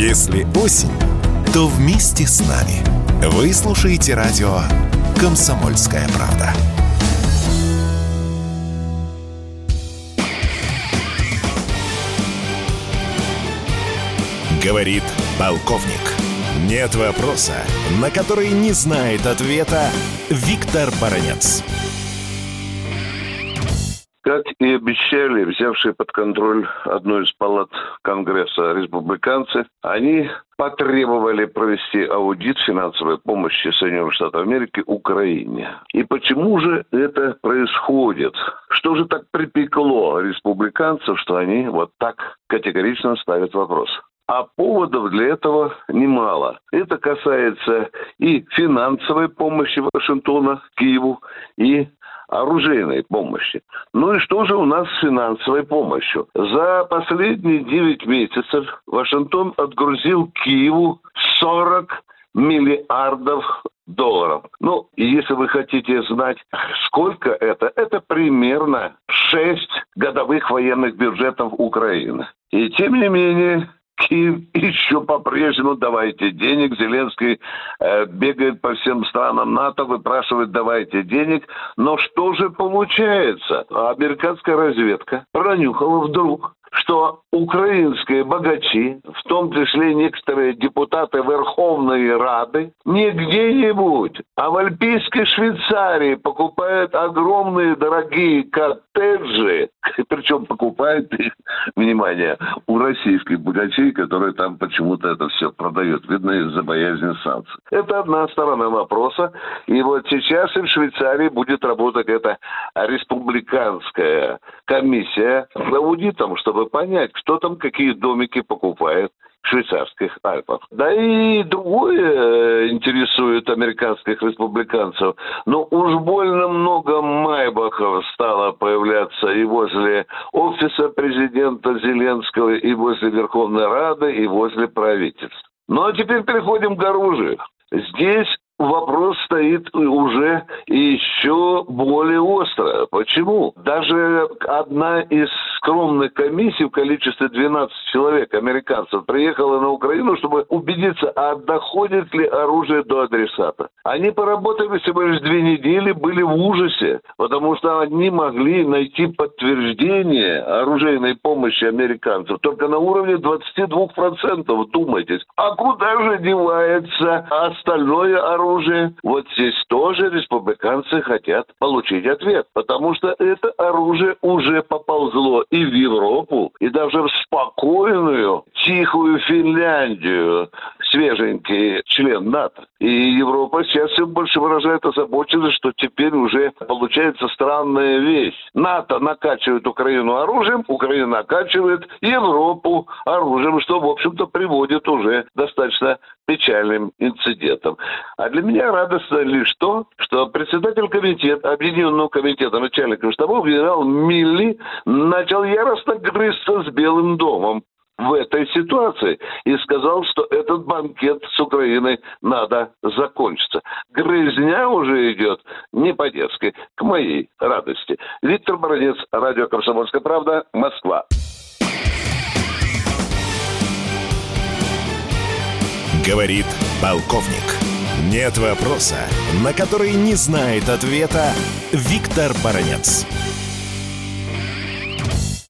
Если осень, то вместе с нами. Вы слушаете радио «Комсомольская правда». Говорит полковник. Нет вопроса, на который не знает ответа Виктор Баранец. Как и обещали, взявшие под контроль одну из палат Конгресса республиканцы, они потребовали провести аудит финансовой помощи Соединенных Штатов Америки Украине. И почему же это происходит? Что же так припекло республиканцев, что они вот так категорично ставят вопрос? А поводов для этого немало. Это касается и финансовой помощи Вашингтона Киеву, и оружейной помощи. Ну и что же у нас с финансовой помощью? За последние 9 месяцев Вашингтон отгрузил Киеву 40 миллиардов долларов. Ну, если вы хотите знать, сколько это, это примерно 6 годовых военных бюджетов Украины. И тем не менее, Киев еще по-прежнему давайте денег. Зеленский э, бегает по всем странам НАТО, выпрашивает давайте денег. Но что же получается? Американская разведка пронюхала вдруг, что украинские богачи, в том числе некоторые депутаты Верховной Рады, не где-нибудь, а в Альпийской Швейцарии покупают огромные дорогие коттеджи, причем покупают их, внимание, у российских богачей, которые там почему-то это все продают, видно из-за боязни санкций. Это одна сторона вопроса, и вот сейчас в Швейцарии будет работать эта республиканская комиссия с аудитом, чтобы понять, кто там какие домики покупает в швейцарских Альпах. Да и другое э, интересует американских республиканцев. Но уж больно много майбахов стало появляться и возле офиса президента Зеленского, и возле Верховной Рады, и возле правительства. Ну а теперь переходим к оружию. Здесь вопрос стоит уже еще более остро. Почему? Даже одна из скромных комиссий в количестве 12 человек, американцев, приехала на Украину, чтобы убедиться, а доходит ли оружие до адресата. Они поработали всего лишь две недели, были в ужасе, потому что они могли найти подтверждение оружейной помощи американцев только на уровне 22%, думайтесь. А куда же девается остальное оружие? Вот здесь тоже республиканцы хотят получить ответ, потому что это оружие уже поползло и в Европу, и даже в спокойную, тихую Финляндию, свеженький член НАТО. И Европа сейчас все больше выражает озабоченность, что теперь уже получается странная вещь. НАТО накачивает Украину оружием, Украина накачивает Европу оружием, что, в общем-то, приводит уже достаточно печальным инцидентом. А для меня радостно лишь то, что председатель комитета, Объединенного комитета начальников штабов генерал Милли начал яростно грызться с Белым домом в этой ситуации и сказал, что этот банкет с Украиной надо закончиться. Грызня уже идет не по-детски, к моей радости. Виктор Бородец, Радио «Комсомольская правда», Москва. Говорит полковник. Нет вопроса, на который не знает ответа Виктор Баранец.